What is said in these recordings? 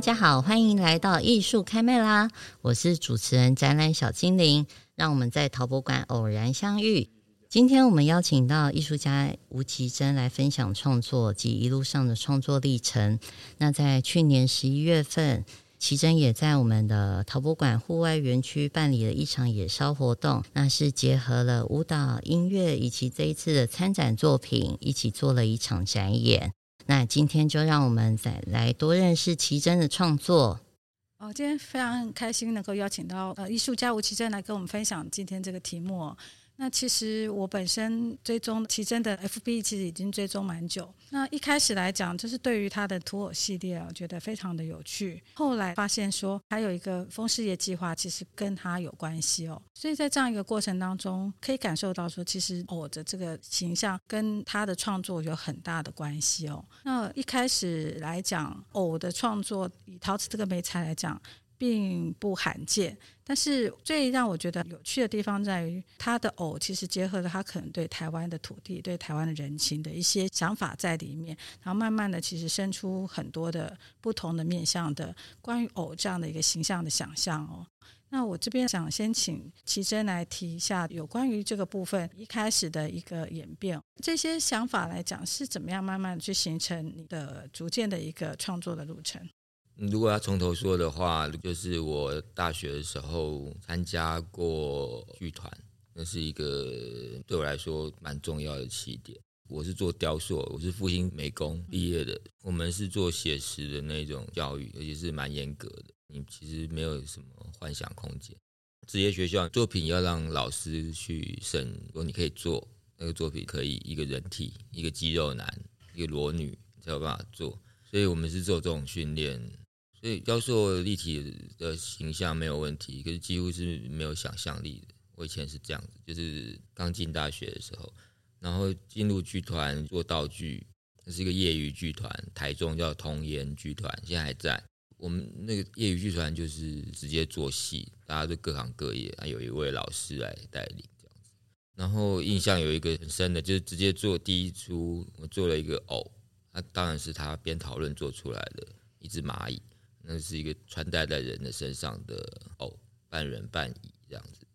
大家好，欢迎来到艺术开麦啦！我是主持人展览小精灵，让我们在陶博馆偶然相遇。今天我们邀请到艺术家吴奇珍来分享创作及一路上的创作历程。那在去年十一月份，奇珍也在我们的陶博馆户外园区办理了一场野烧活动，那是结合了舞蹈、音乐以及这一次的参展作品，一起做了一场展演。那今天就让我们再来多认识奇珍的创作。哦，今天非常开心能够邀请到呃艺术家吴奇珍来跟我们分享今天这个题目。那其实我本身追踪奇珍的 FB，其实已经追踪蛮久。那一开始来讲，就是对于他的图偶系列，我觉得非常的有趣。后来发现说，还有一个风事业计划，其实跟他有关系哦。所以在这样一个过程当中，可以感受到说，其实偶的这个形象跟他的创作有很大的关系哦。那一开始来讲，偶的创作以陶瓷这个媒材来讲。并不罕见，但是最让我觉得有趣的地方在于，他的偶其实结合了他可能对台湾的土地、对台湾的人情的一些想法在里面，然后慢慢的其实生出很多的不同的面向的关于偶这样的一个形象的想象哦。那我这边想先请奇珍来提一下有关于这个部分一开始的一个演变，这些想法来讲是怎么样慢慢去形成你的逐渐的一个创作的路程。如果要从头说的话，就是我大学的时候参加过剧团，那是一个对我来说蛮重要的起点。我是做雕塑，我是复兴美工毕业的，我们是做写实的那种教育，而且是蛮严格的。你其实没有什么幻想空间。职业学校作品要让老师去审，如果你可以做那个作品，可以一个人体，一个肌肉男，一个裸女才有办法做。所以我们是做这种训练。所以雕塑立体的形象没有问题，可是几乎是没有想象力的。我以前是这样子，就是刚进大学的时候，然后进入剧团做道具，这是一个业余剧团，台中叫童颜剧团，现在还在。我们那个业余剧团就是直接做戏，大家都各行各业，还有一位老师来带领这样子。然后印象有一个很深的，就是直接做第一出，我做了一个偶，那当然是他边讨论做出来的一只蚂蚁。那是一个穿戴在人的身上的偶，半人半蚁这样子。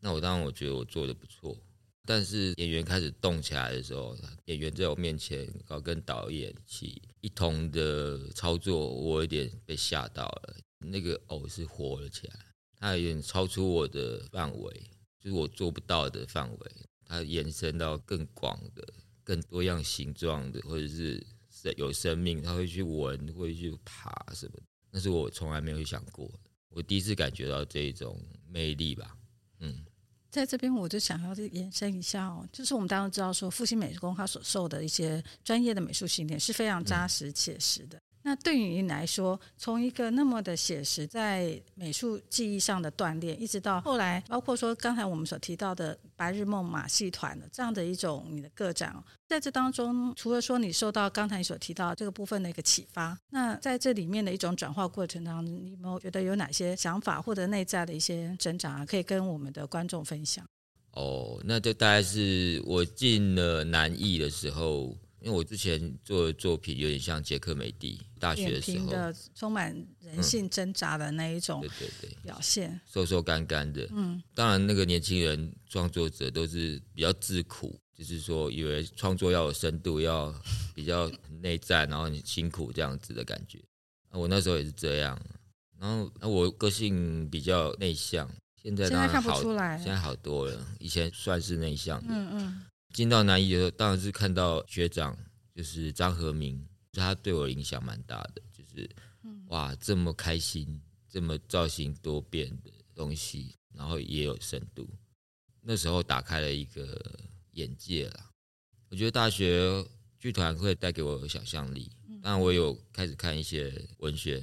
那我当然我觉得我做的不错，但是演员开始动起来的时候，演员在我面前，搞跟导演一起一同的操作，我有点被吓到了。那个偶是活了起来，它有点超出我的范围，就是我做不到的范围。它延伸到更广的、更多样形状的，或者是有生命，它会去闻，会去爬什么的。那是我从来没有去想过的，我第一次感觉到这种魅力吧。嗯，在这边我就想要延伸一下哦，就是我们当然知道说复兴美工他所受的一些专业的美术训练是非常扎实切实的。那对于你来说，从一个那么的写实，在美术技艺上的锻炼，一直到后来，包括说刚才我们所提到的白日梦马戏团的这样的一种你的个展，在这当中，除了说你受到刚才所提到这个部分的一个启发，那在这里面的一种转化过程当中，你有没有觉得有哪些想法或者内在的一些成长啊，可以跟我们的观众分享？哦，那就大概是我进了南艺的时候。因为我之前做的作品有点像杰克美蒂大学的时候的充满人性挣扎的那一种，对对对，表现瘦瘦干干的，嗯，当然那个年轻人创作者都是比较自苦，就是说以为创作要有深度，要比较内在，然后你辛苦这样子的感觉。我那时候也是这样，然后那我个性比较内向，现在当然好，现在看不出来，现在好多了，以前算是内向的，嗯嗯。进到南艺的时候，当然是看到学长，就是张和明，他对我影响蛮大的。就是，哇，这么开心，这么造型多变的东西，然后也有深度。那时候打开了一个眼界啦。我觉得大学剧团会带给我想象力，当然我有开始看一些文学，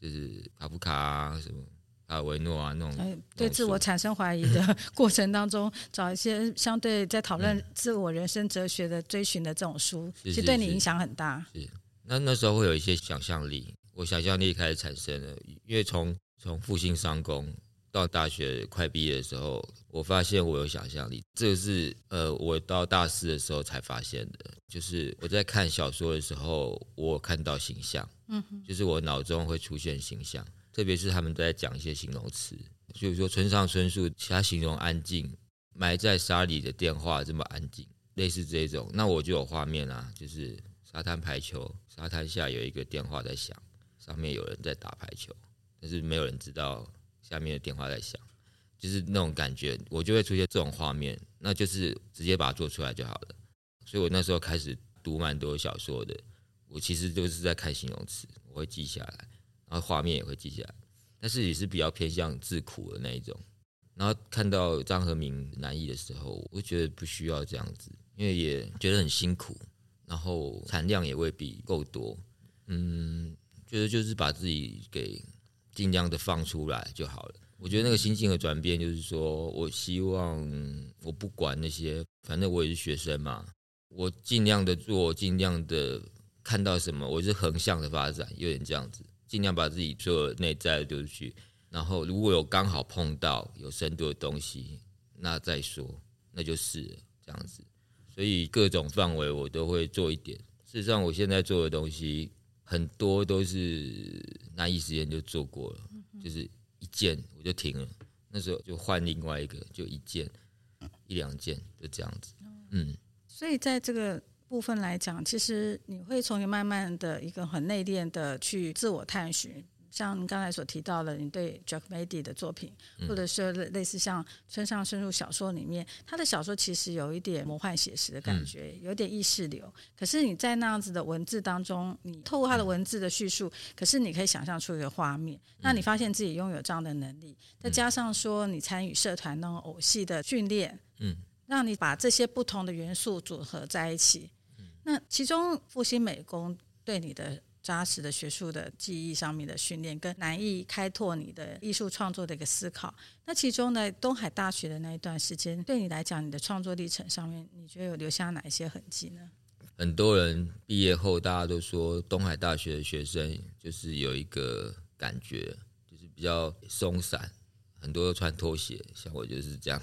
就是卡夫卡啊什么。啊，维诺啊，那种对自我产生怀疑的 过程当中，找一些相对在讨论自我人生哲学的追寻的这种书，其实对你影响很大。是，那那时候会有一些想象力，我想象力开始产生了，因为从从复兴商工到大学快毕业的时候，我发现我有想象力，这个是呃，我到大四的时候才发现的。就是我在看小说的时候，我看到形象，嗯，就是我脑中会出现形象，特别是他们在讲一些形容词，就是说村上春树，其他形容安静，埋在沙里的电话这么安静，类似这种，那我就有画面啊，就是沙滩排球，沙滩下有一个电话在响，上面有人在打排球，但是没有人知道。下面的电话在响，就是那种感觉，我就会出现这种画面，那就是直接把它做出来就好了。所以我那时候开始读蛮多小说的，我其实就是在看形容词，我会记下来，然后画面也会记下来，但是也是比较偏向自苦的那一种。然后看到张和明难易的时候，我觉得不需要这样子，因为也觉得很辛苦，然后产量也未必够多，嗯，觉得就是把自己给。尽量的放出来就好了。我觉得那个心境的转变，就是说我希望我不管那些，反正我也是学生嘛，我尽量的做，尽量的看到什么，我是横向的发展，有点这样子，尽量把自己做内在丢出去。然后如果有刚好碰到有深度的东西，那再说，那就是这样子。所以各种范围我都会做一点。事实上，我现在做的东西。很多都是那一时间就做过了，就是一件我就停了，那时候就换另外一个，就一件一两件就这样子，嗯。所以在这个部分来讲，其实你会从一慢慢的一个很内敛的去自我探寻。像你刚才所提到的，你对 Giacometti 的作品，或者是类似像村上春树小说里面，他的小说其实有一点魔幻写实的感觉，有点意识流。可是你在那样子的文字当中，你透过他的文字的叙述，可是你可以想象出一个画面。那你发现自己拥有这样的能力，再加上说你参与社团那种偶戏的训练，嗯，让你把这些不同的元素组合在一起。那其中复兴美工对你的。扎实的学术的记忆上面的训练，跟南艺开拓你的艺术创作的一个思考。那其中呢，东海大学的那一段时间，对你来讲，你的创作历程上面，你觉得有留下哪一些痕迹呢？很多人毕业后，大家都说东海大学的学生就是有一个感觉，就是比较松散，很多都穿拖鞋，像我就是这样，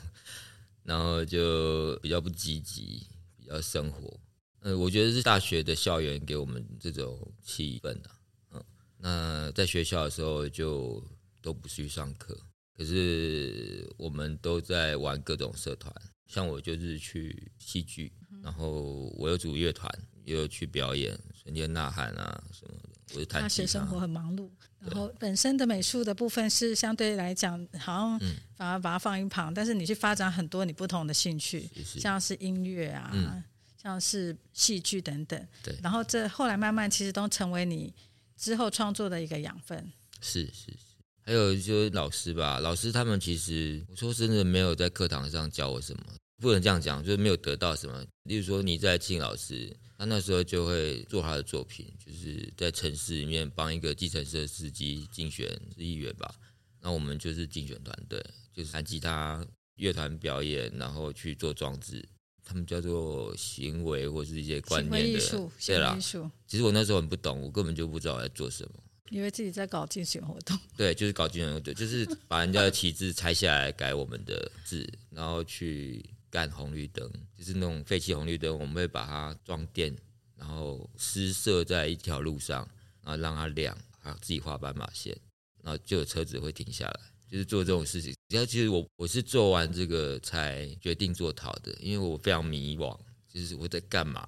然后就比较不积极，比较生活。呃，我觉得是大学的校园给我们这种气氛的，嗯，那在学校的时候就都不去上课，可是我们都在玩各种社团，像我就是去戏剧，然后我又组乐团，也有去表演，瞬间呐喊啊什么的。我是大学生活很忙碌，然后本身的美术的部分是相对来讲，好像反而把它放一旁，但是你去发展很多你不同的兴趣，像是音乐啊。嗯像是戏剧等等，对，然后这后来慢慢其实都成为你之后创作的一个养分。是是是，还有就是老师吧，老师他们其实我说真的没有在课堂上教我什么，不能这样讲，就是没有得到什么。例如说你在庆老师，他那时候就会做他的作品，就是在城市里面帮一个计程车司机竞选议员吧。那我们就是竞选团队，就是弹吉他、乐团表演，然后去做装置。他们叫做行为或是一些观念的，对啦。其实我那时候很不懂，我根本就不知道我在做什么，以为自己在搞竞选活动。对，就是搞竞选活动，就是把人家的旗帜拆下来改我们的字，然后去干红绿灯，就是那种废弃红绿灯，我们会把它装电，然后施设在一条路上，然后让它亮，还有自己画斑马线，然后就有车子会停下来。就是做这种事情，然后其实我我是做完这个才决定做陶的，因为我非常迷惘，就是我在干嘛？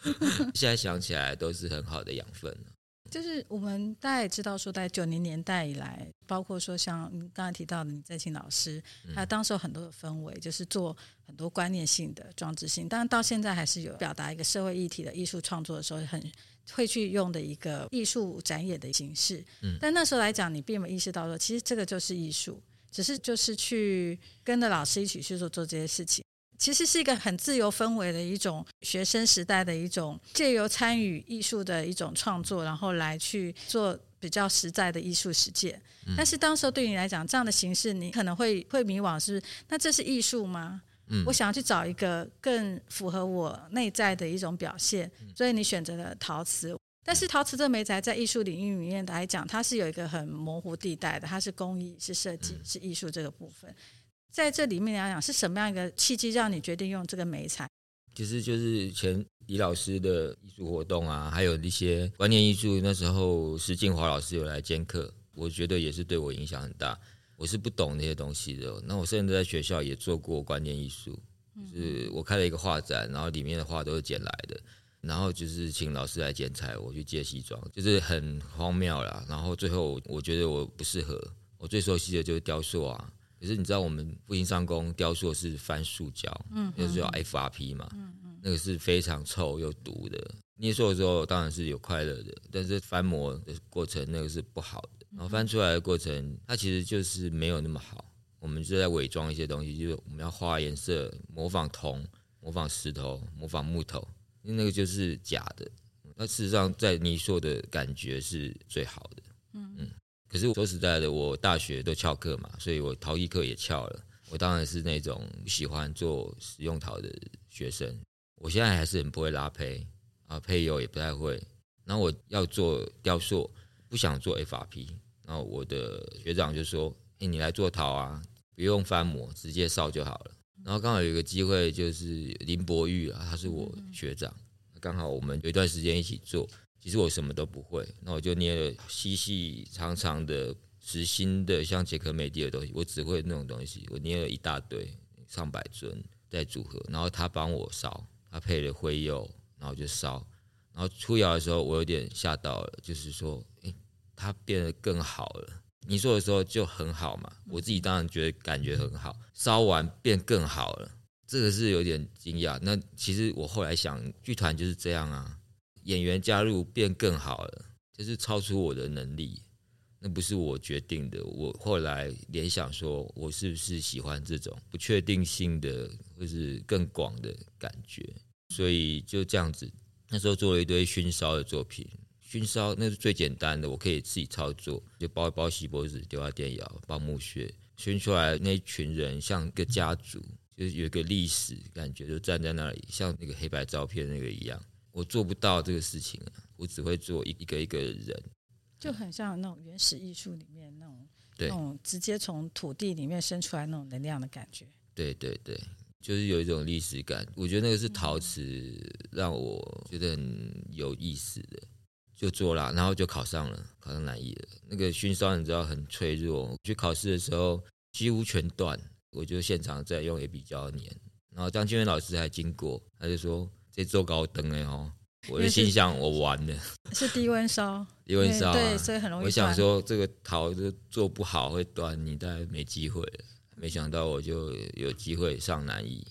现在想起来都是很好的养分。就是我们大家也知道，说在九零年代以来，包括说像你刚才提到的李在清老师，他当时有很多的氛围，就是做很多观念性的装置性，当然到现在还是有表达一个社会议题的艺术创作的时候，很会去用的一个艺术展演的形式。但那时候来讲，你并没有意识到说，其实这个就是艺术，只是就是去跟着老师一起去做做这些事情。其实是一个很自由氛围的一种学生时代的一种借由参与艺术的一种创作，然后来去做比较实在的艺术实践。但是当时候对你来讲，这样的形式你可能会会迷惘，是那这是艺术吗？嗯，我想要去找一个更符合我内在的一种表现，所以你选择了陶瓷。但是陶瓷这媒材在艺术领域里面来讲，它是有一个很模糊地带的，它是工艺、是设计、是艺术这个部分。在这里面来讲，是什么样一个契机让你决定用这个媒材？其实就是前李老师的艺术活动啊，还有一些观念艺术。那时候施静华老师有来兼课，我觉得也是对我影响很大。我是不懂那些东西的，那我甚至在学校也做过观念艺术，就是我开了一个画展，然后里面的画都是捡来的。然后就是请老师来剪裁，我去借西装，就是很荒谬啦。然后最后我觉得我不适合，我最熟悉的就是雕塑啊。可是你知道我们复兴商工雕塑是翻塑胶，嗯，就是叫 FRP 嘛，嗯嗯，那个是非常臭又毒的。捏塑的时候当然是有快乐的，但是翻模的过程那个是不好的。然后翻出来的过程，它其实就是没有那么好。我们就在伪装一些东西，就是我们要画颜色，模仿铜，模仿石头，模仿木头。因为那个就是假的，那事实上在泥塑的感觉是最好的。嗯嗯。可是说实在的，我大学都翘课嘛，所以我陶艺课也翘了。我当然是那种喜欢做实用陶的学生。我现在还是很不会拉胚啊，配釉也不太会。然后我要做雕塑，不想做 FRP。然后我的学长就说：“哎，你来做陶啊，不用翻模，直接烧就好了。”然后刚好有一个机会，就是林伯玉啊，他是我学长，刚好我们有一段时间一起做。其实我什么都不会，那我就捏了细细长长的实心的，像杰克美地的东西，我只会那种东西。我捏了一大堆，上百尊在组合，然后他帮我烧，他配了灰釉，然后就烧。然后出窑的时候，我有点吓到了，就是说，诶，它变得更好了。你说的时候就很好嘛，我自己当然觉得感觉很好，烧完变更好了，这个是有点惊讶。那其实我后来想，剧团就是这样啊，演员加入变更好了，就是超出我的能力，那不是我决定的。我后来联想说，我是不是喜欢这种不确定性的或是更广的感觉？所以就这样子，那时候做了一堆熏烧的作品。熏烧那是最简单的，我可以自己操作，就包一包锡箔纸，丢到电窑，包木屑，熏出来那一群人像一个家族，就是有一个历史感觉，就站在那里，像那个黑白照片那个一样。我做不到这个事情啊，我只会做一个一个人，就很像那种原始艺术里面那种，对，那种直接从土地里面生出来那种能量的感觉。对对对，就是有一种历史感。我觉得那个是陶瓷让我觉得很有意思的。就做了，然后就考上了，考上南艺了。那个熏烧你知道很脆弱，去考试的时候几乎全断，我就现场在用也比较黏。然后张金元老师还经过，他就说：“这做高灯哎哦。”我就心想：“我完了。”是低温烧，低温烧、啊，对，所以很容易。我想说这个陶就做不好会断，你大概没机会了。没想到我就有机会上南艺。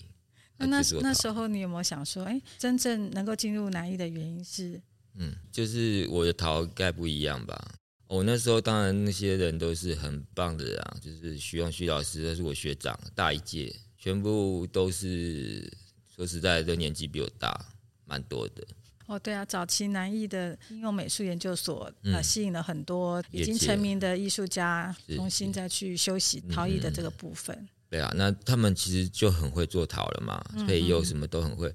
那那那时候你有没有想说，哎，真正能够进入南艺的原因是？嗯，就是我的桃概不一样吧。我那时候当然那些人都是很棒的啊，就是徐永旭老师，他是我学长，大一届，全部都是说实在的，都年纪比我大蛮多的。哦，对啊，早期南艺的应用美术研究所，呃，吸引了很多已经成名的艺术家，重新再去休息陶艺的这个部分。嗯。对啊，那他们其实就很会做陶了嘛，配釉什么都很会。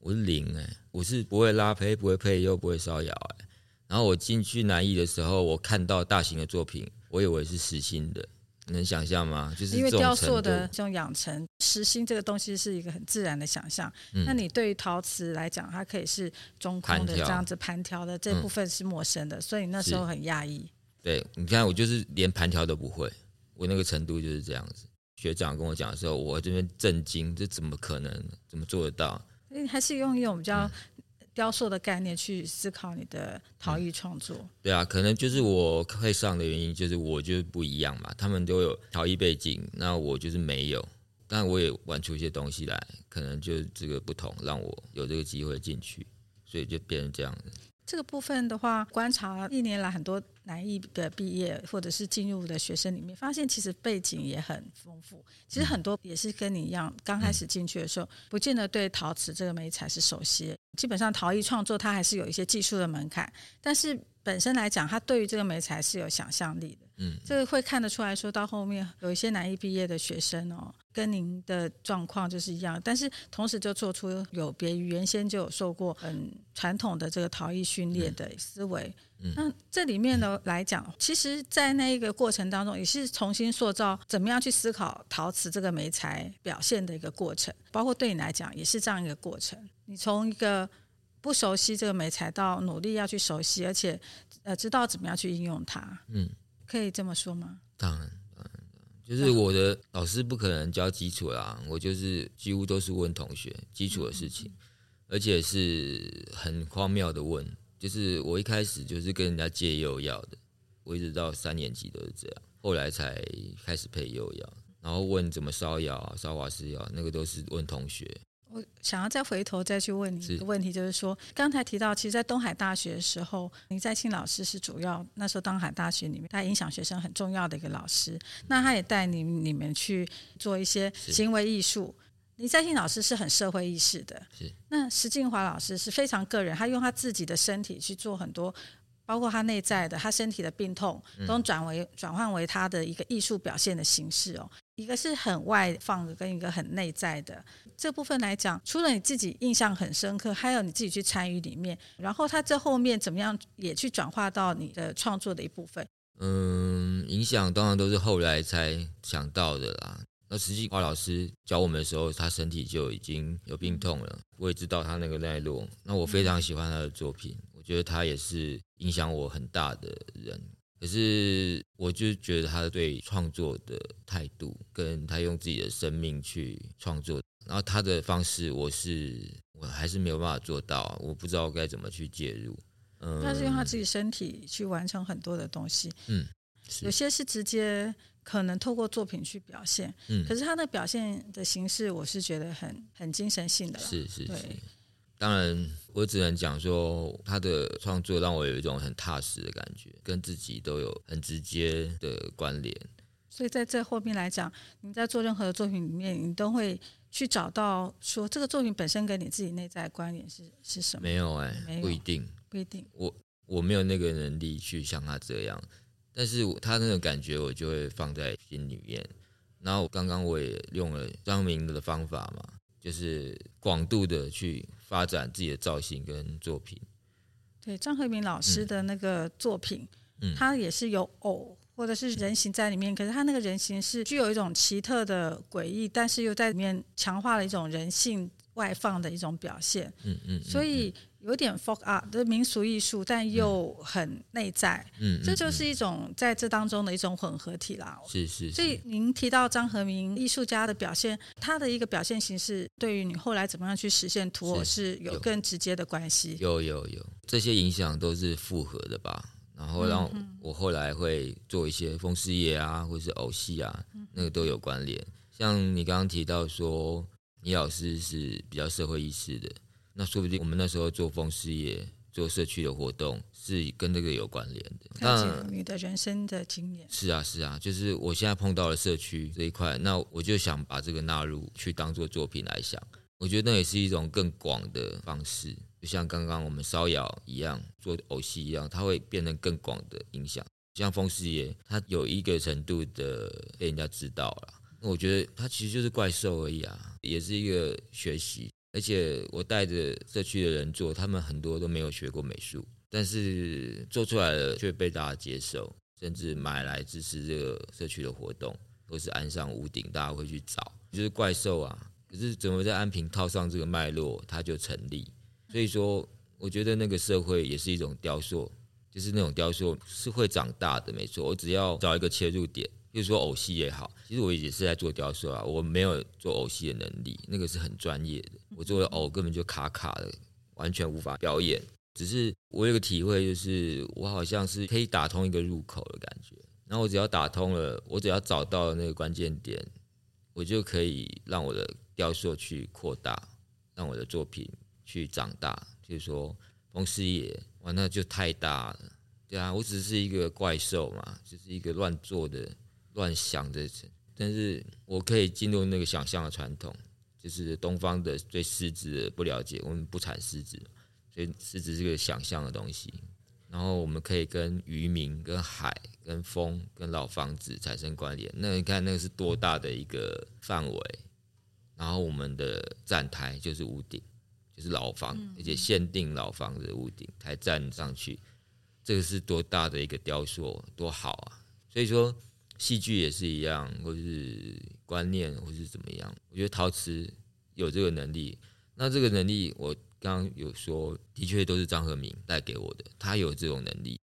我是零哎、欸，我是不会拉胚，不会配又，不会烧窑哎。然后我进去南艺的时候，我看到大型的作品，我以为是实心的，能想象吗？就是因为雕塑的这种养成，实心这个东西是一个很自然的想象。嗯、那你对于陶瓷来讲，它可以是中空的这样子盘条的这部分是陌生的，嗯、所以那时候很讶异。对，你看我就是连盘条都不会，我那个程度就是这样子。学长跟我讲的时候，我这边震惊，这怎么可能？怎么做得到？还是用一种比较雕塑的概念去思考你的陶艺创作。嗯。对啊，可能就是我会上的原因，就是我就是不一样嘛。他们都有陶艺背景，那我就是没有。但我也玩出一些东西来，可能就这个不同，让我有这个机会进去，所以就变成这样子。这个部分的话，观察一年来很多南艺的毕业或者是进入的学生里面，发现其实背景也很丰富。其实很多也是跟你一样，刚开始进去的时候，不见得对陶瓷这个美材是熟悉。基本上陶艺创作它还是有一些技术的门槛，但是本身来讲，他对于这个美材是有想象力的。嗯，这个会看得出来说到后面有一些南艺毕业的学生哦，跟您的状况就是一样，但是同时就做出有别于原先就有受过很传统的这个陶艺训练的思维。嗯，那这里面呢来讲，其实，在那一个过程当中，也是重新塑造怎么样去思考陶瓷这个媒材表现的一个过程，包括对你来讲也是这样一个过程。你从一个不熟悉这个美材到努力要去熟悉，而且呃知道怎么样去应用它。嗯。可以这么说吗？当然，当然，就是我的老师不可能教基础啦，我就是几乎都是问同学基础的事情，而且是很荒谬的问。就是我一开始就是跟人家借釉药的，我一直到三年级都是这样，后来才开始配釉药，然后问怎么烧窑、烧瓦斯窑，那个都是问同学。我想要再回头再去问你一个问题，就是说，刚才提到，其实，在东海大学的时候，林在庆老师是主要那时候东海大学里面他影响学生很重要的一个老师。那他也带你你们去做一些行为艺术。林在庆老师是很社会意识的，是。那石静华老师是非常个人，他用他自己的身体去做很多，包括他内在的他身体的病痛，都转为转换为他的一个艺术表现的形式哦。一个是很外放的，跟一个很内在的这部分来讲，除了你自己印象很深刻，还有你自己去参与里面，然后他这后面怎么样也去转化到你的创作的一部分。嗯，影响当然都是后来才想到的啦。那实际华老师教我们的时候，他身体就已经有病痛了，我也知道他那个脉络。那我非常喜欢他的作品，我觉得他也是影响我很大的人。可是，我就觉得他对创作的态度，跟他用自己的生命去创作，然后他的方式，我是我还是没有办法做到，我不知道该怎么去介入。嗯，他是用他自己身体去完成很多的东西，嗯，有些是直接可能透过作品去表现，嗯，可是他的表现的形式，我是觉得很很精神性的，是是是。对当然，我只能讲说，他的创作让我有一种很踏实的感觉，跟自己都有很直接的关联。所以在这后面来讲，你在做任何的作品里面，你都会去找到说这个作品本身跟你自己内在关联是是什么？没有哎、欸，不一定，不一定。我我没有那个能力去像他这样，但是他那种感觉我就会放在心里面。然后刚刚我也用了张明的方法嘛，就是广度的去。发展自己的造型跟作品，对张惠明老师的那个作品，嗯，他也是有偶或者是人形在里面，可是他那个人形是具有一种奇特的诡异，但是又在里面强化了一种人性外放的一种表现，嗯嗯，所以。有点 folk art 的民俗艺术，但又很内在，嗯，这就是一种在这当中的一种混合体啦。是是。所以您提到张和明艺术家的表现，他的一个表现形式，对于你后来怎么样去实现图偶是有更直接的关系。有有有，这些影响都是复合的吧？然后让我后来会做一些风师爷啊，或是偶戏啊，那个都有关联。像你刚刚提到说，倪老师是比较社会意识的。那说不定我们那时候做风狮爷、做社区的活动，是跟这个有关联的。那你的人生的经验是啊是啊，就是我现在碰到了社区这一块，那我就想把这个纳入去当做作品来想。我觉得那也是一种更广的方式，就像刚刚我们烧窑一样，做偶戏一样，它会变成更广的影响。像风师爷，它有一个程度的被人家知道了。那我觉得它其实就是怪兽而已啊，也是一个学习。而且我带着社区的人做，他们很多都没有学过美术，但是做出来了却被大家接受，甚至买来支持这个社区的活动，或是安上屋顶，大家会去找，就是怪兽啊。可是怎么在安平套上这个脉络，它就成立。所以说，我觉得那个社会也是一种雕塑，就是那种雕塑是会长大的，没错。我只要找一个切入点。就是说偶戏也好，其实我也是在做雕塑啊，我没有做偶戏的能力，那个是很专业的。我做的偶根本就卡卡的，完全无法表演。只是我有个体会，就是我好像是可以打通一个入口的感觉。然后我只要打通了，我只要找到那个关键点，我就可以让我的雕塑去扩大，让我的作品去长大。就是说，风狮爷，哇，那就太大了。对啊，我只是一个怪兽嘛，就是一个乱做的。乱想的，但是我可以进入那个想象的传统，就是东方的对狮子的不了解，我们不产狮子，所以狮子是个想象的东西。然后我们可以跟渔民、跟海、跟风、跟老房子产生关联。那你看，那个是多大的一个范围？然后我们的站台就是屋顶，就是老房，而且限定老房子屋顶才站上去。这个是多大的一个雕塑，多好啊！所以说，戏剧也是一样，或是观念，或是怎么样。我觉得陶瓷有这个能力。那这个能力，我刚刚有说，的确都是张和明带给我的。他有这种能力，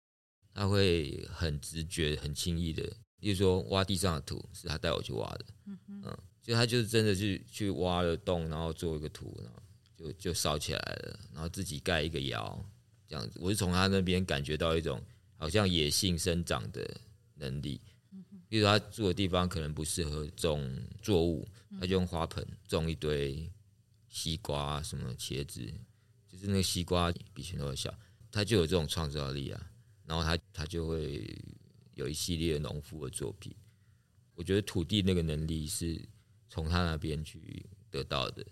他会很直觉、很轻易的，比如说挖地上的土，是他带我去挖的。嗯嗯，就他就是真的去去挖了洞，然后做一个土，然后就就烧起来了，然后自己盖一个窑，这样子。我是从他那边感觉到一种好像野性生长的能力。比如他住的地方可能不适合种作物，他就用花盆种一堆西瓜、什么茄子，就是那个西瓜比拳头小，他就有这种创造力啊。然后他他就会有一系列农夫的作品。我觉得土地那个能力是从他那边去得到的。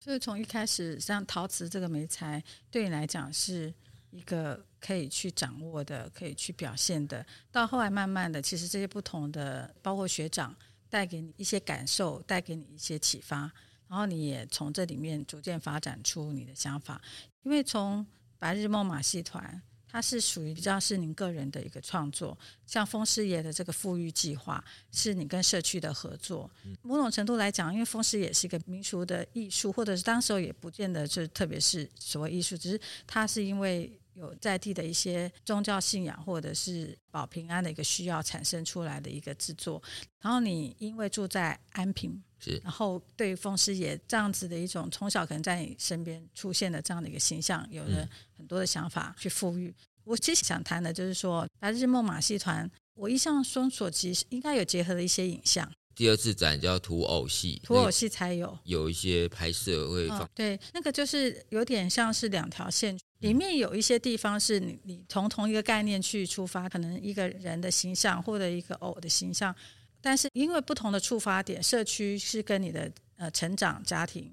所以从一开始，像陶瓷这个媒材，对你来讲是一个可以去掌握的，可以去表现的。到后来，慢慢的，其实这些不同的，包括学长带给你一些感受，带给你一些启发，然后你也从这里面逐渐发展出你的想法。因为从白日梦马戏团。它是属于比较是您个人的一个创作，像风师爷的这个富裕计划，是你跟社区的合作。某种程度来讲，因为风师爷是一个民俗的艺术，或者是当时候也不见得是特别是所谓艺术，只是它是因为有在地的一些宗教信仰或者是保平安的一个需要产生出来的一个制作。然后你因为住在安平。是，然后对于风师爷这样子的一种从小可能在你身边出现的这样的一个形象，有了很多的想法去复育。我其实想谈的就是说，白日梦马戏团，我印象中所及应该有结合了一些影像。第二次展叫土偶戏，土偶戏才有有一些拍摄会放。哦，对，那个就是有点像是两条线，里面有一些地方是你你从同一个概念去出发，可能一个人的形象或者一个偶的形象。但是因为不同的触发点，社区是跟你的呃成长家庭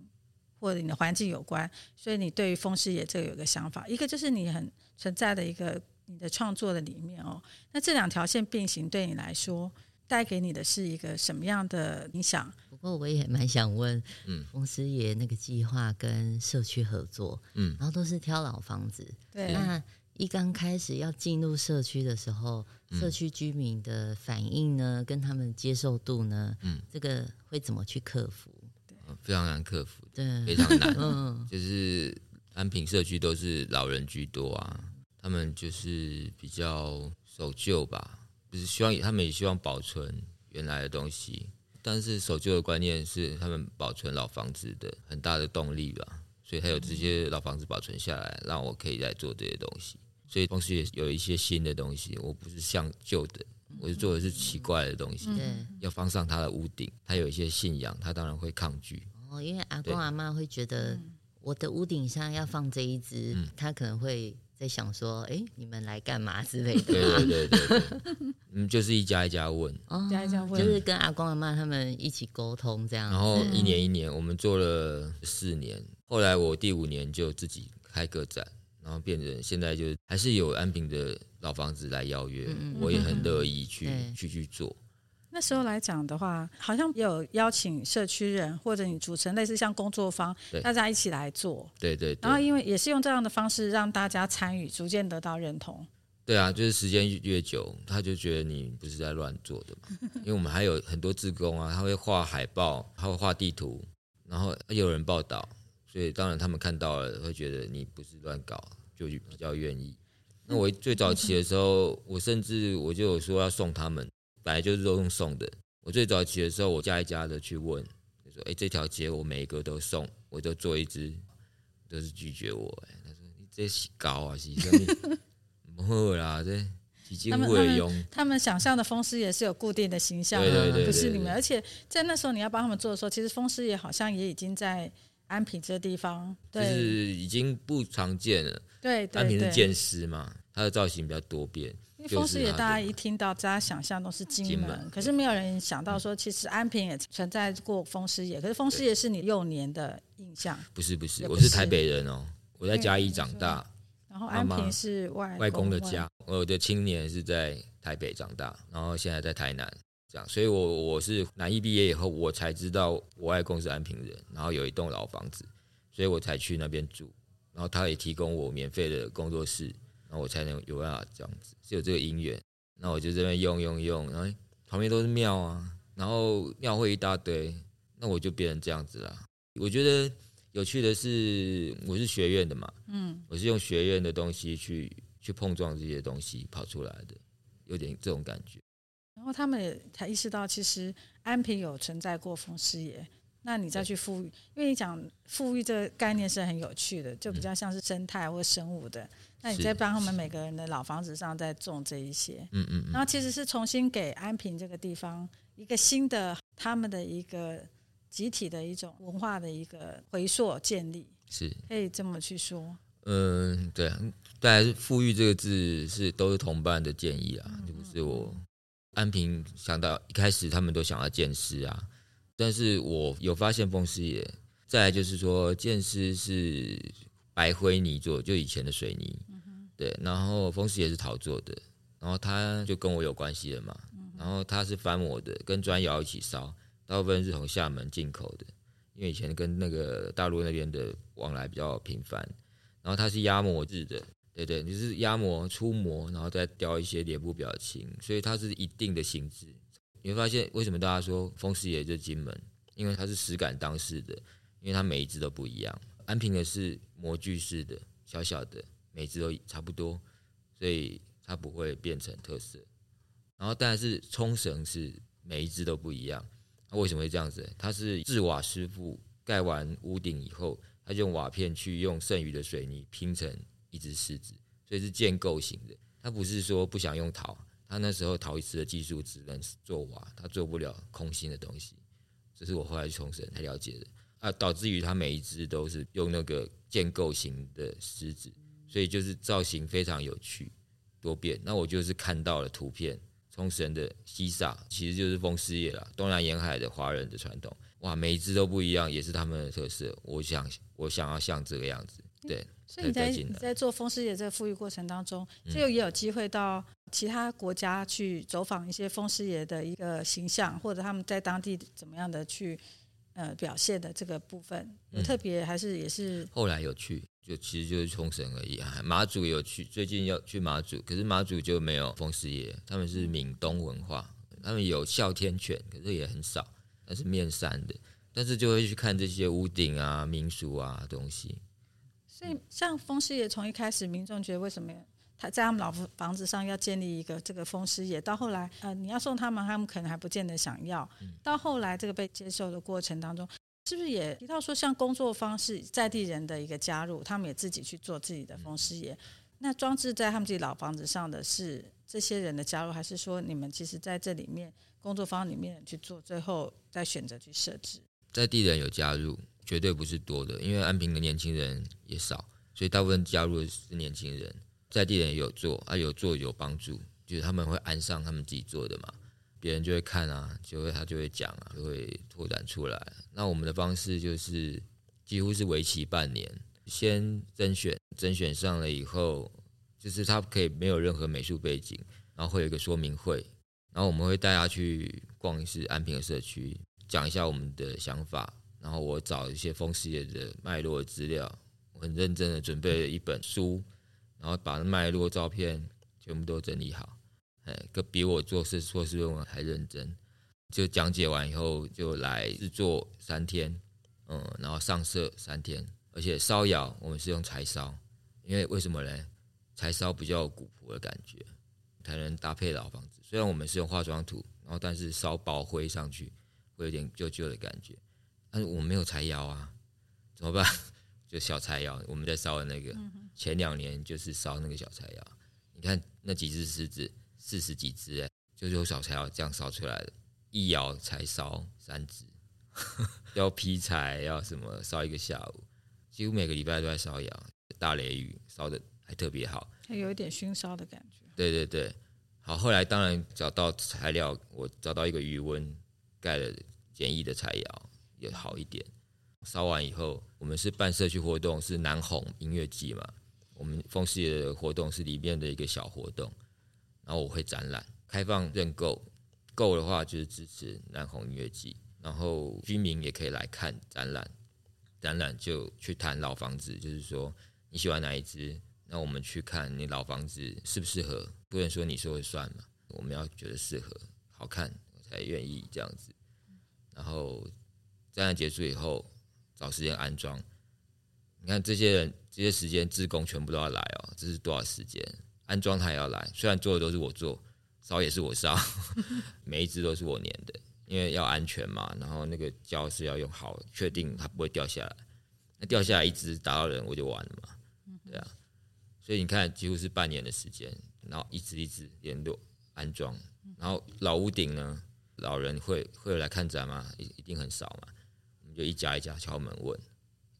或者你的环境有关，所以你对于风师爷这个有个想法。一个就是你很存在的一个你的创作的里面哦。那这两条线并行，对你来说带给你的是一个什么样的影响？不过我也蛮想问，嗯，冯师爷那个计划跟社区合作，嗯，然后都是挑老房子，对，那。一刚开始要进入社区的时候，社区居民的反应呢，跟他们接受度呢，嗯，这个会怎么去克服？对，非常难克服，对，非常难。嗯，就是安平社区都是老人居多啊，他们就是比较守旧吧，就是希望他们也希望保存原来的东西，但是守旧的观念是他们保存老房子的很大的动力吧，所以才有这些老房子保存下来，让我可以来做这些东西。所以，同时也有一些新的东西。我不是像旧的，我是做的是奇怪的东西。对，要放上他的屋顶，他有一些信仰，他当然会抗拒。哦，因为阿公阿妈会觉得我的屋顶上要放这一只，他可能会在想说：“哎，你们来干嘛之类的。”对对对对对，嗯，就是一家一家问，哦家一家问，就是跟阿公阿妈他们一起沟通这样。然后一年一年，我们做了四年，后来我第五年就自己开个展。然后变成现在就还是有安平的老房子来邀约，嗯、我也很乐意去、嗯、去去做。那时候来讲的话，好像有邀请社区人或者你组成类似像工作坊，大家一起来做。对，对对。然后因为也是用这样的方式让大家参与，逐渐得到认同。对啊，就是时间越久，他就觉得你不是在乱做的嘛。因为我们还有很多志工啊，他会画海报，他会画地图，然后也有人报道。所以当然，他们看到了会觉得你不是乱搞，就比较愿意。那我最早期的时候，我甚至我就有说要送他们，本来就是都用送的。我最早期的时候，我家一家的去问，就说：“哎，这条街我每一个都送，我就做一支，都是拒绝我。”哎，他说：“你这是高啊，是什么？不会啦，这基金会用。”他们想象的风师也是有固定的形象，对对对，不是你们。而且在那时候你要帮他们做的时候，其实风师也好像也已经在。安平这个地方，对，就是已经不常见了。对，對，安平是剑师嘛，他的造型比较多变。因为风师爷大家一听到，大家想象都是金门，可是没有人想到说，其实安平也存在过风师爷。可是风师爷是你幼年的印象？不是不是，我是台北人哦，我在嘉义长大，然后安平是外公外公的家，我的青年是在台北长大，然后现在在台南，这样，所以我我是南艺毕业以后，我才知道我外公是安平人，然后有一栋老房子，所以我才去那边住，然后他也提供我免费的工作室，然后我才能有办法这样子，是有这个因缘，那我就这边用用用，然后旁边都是庙啊，然后庙会一大堆，那我就变成这样子了。我觉得有趣的是，我是学院的嘛，嗯，我是用学院的东西去去碰撞这些东西跑出来的，有点这种感觉。然后他们也才意识到，其实安平有存在过风师爷。那你再去富裕，因为你讲富裕这个概念是很有趣的，就比较像是生态或生物的。那你在帮他们每个人的老房子上再种这一些，嗯嗯，然后其实是重新给安平这个地方一个新的他们的一个。集体的一种文化的一个回溯建立，是可以这么去说。嗯，对，大概是“复育”这个字是都是同伴的建议啊，嗯、就不是我。安平想到一开始他们都想要建师啊，但是我有发现风师爷。再来就是说，建师是白灰泥做，就以前的水泥，对。然后风师爷是陶做的，然后他就跟我有关系了嘛。然后他是翻模的，跟砖窑一起烧。大部分是从厦门进口的，因为以前跟那个大陆那边的往来比较频繁。然后它是压模制的，对对，就是压模出模，然后再雕一些脸部表情，所以它是一定的形制。你会发现为什么大家说风师爷就金门，因为它是实感当世的，因为它每一只都不一样。安平的是模具式的，小小的，每只都差不多，所以它不会变成特色。然后但是冲绳是每一只都不一样。为什么会这样子？它是制瓦师傅盖完屋顶以后，他用瓦片去用剩余的水泥拼成一只狮子，所以是建构型的。他不是说不想用陶，他那时候陶瓷的技术只能做瓦，他做不了空心的东西。这是我后来去冲绳才了解的啊，导致于他每一只都是用那个建构型的狮子，所以就是造型非常有趣多变。那我就是看到了图片。冲绳的西萨其实就是风师爷啦，东南沿海的华人的传统，哇，每一只都不一样，也是他们的特色。我想，我想要像这个样子，对。所以你在你在做风师爷这个富裕过程当中，就也有机会到其他国家去走访一些风师爷的一个形象，或者他们在当地怎么样的去呃表现的这个部分，有特别还是也是后来有去。就其实就是冲绳而已啊，马祖有去，最近要去马祖，可是马祖就没有风师爷，他们是闽东文化，他们有哮天犬，可是也很少，那是面山的，但是就会去看这些屋顶啊、民俗啊东西。所以像风师爷，从一开始民众觉得为什么他在他们老房子上要建立一个这个风师爷，到后来呃你要送他们，他们可能还不见得想要，到后来这个被接受的过程当中。是不是也提到说，像工作方式在地人的一个加入，他们也自己去做自己的风师爷？那装置在他们自己老房子上的是这些人的加入，还是说你们其实在这里面工作方里面去做，最后再选择去设置？在地人有加入，绝对不是多的，因为安平的年轻人也少，所以大部分加入的是年轻人。在地人也有做，啊，有做有帮助，就是他们会安上他们自己做的嘛。别人就会看啊，就会他就会讲啊，就会拓展出来。那我们的方式就是几乎是为期半年，先甄选，甄选上了以后，就是他可以没有任何美术背景，然后会有一个说明会，然后我们会带他去逛一次安平的社区，讲一下我们的想法，然后我找一些风师爷的脉络的资料，很认真的准备了一本书，然后把脉络照片全部都整理好。哎，个比我做事硕士论文还认真。就讲解完以后，就来制作三天，嗯，然后上色三天，而且烧窑我们是用柴烧，因为为什么呢？柴烧比较有古朴的感觉，才能搭配老房子。虽然我们是用化妆土，然后但是烧薄灰上去会有点旧旧的感觉。但是我们没有柴窑啊，怎么办？就小柴窑，我们在烧的那个，前两年就是烧那个小柴窑。你看那几只狮子。四十几只哎，就是有小柴窑这样烧出来的，一窑才烧三只，要劈柴要什么烧一个下午，几乎每个礼拜都在烧窑，大雷雨烧的还特别好，还有一点熏烧的感觉。对对对，好，后来当然找到材料，我找到一个余温盖了简易的柴窑也好一点。烧完以后，我们是办社区活动，是南红音乐季嘛，我们风师爷的活动是里面的一个小活动，然后我会展览，开放认购，购的话就是支持南红音乐季，然后居民也可以来看展览，展览就去谈老房子，就是说你喜欢哪一只，那我们去看你老房子适不适合，不能说你说了算嘛，我们要觉得适合、好看，我才愿意这样子，然后展览结束以后找时间安装。你看这些人，这些时间自工全部都要来哦，这是多少时间？安装他也要来，虽然做的都是我做，烧也是我烧，每一只都是我粘的，因为要安全嘛。然后那个胶是要用好，确定它不会掉下来。那掉下来一只打到人，我就完了嘛。对啊，所以你看，几乎是半年的时间，然后一只一只联络安装。然后老屋顶呢，老人会会来看展吗？一一定很少嘛。我们就一家一家敲门问。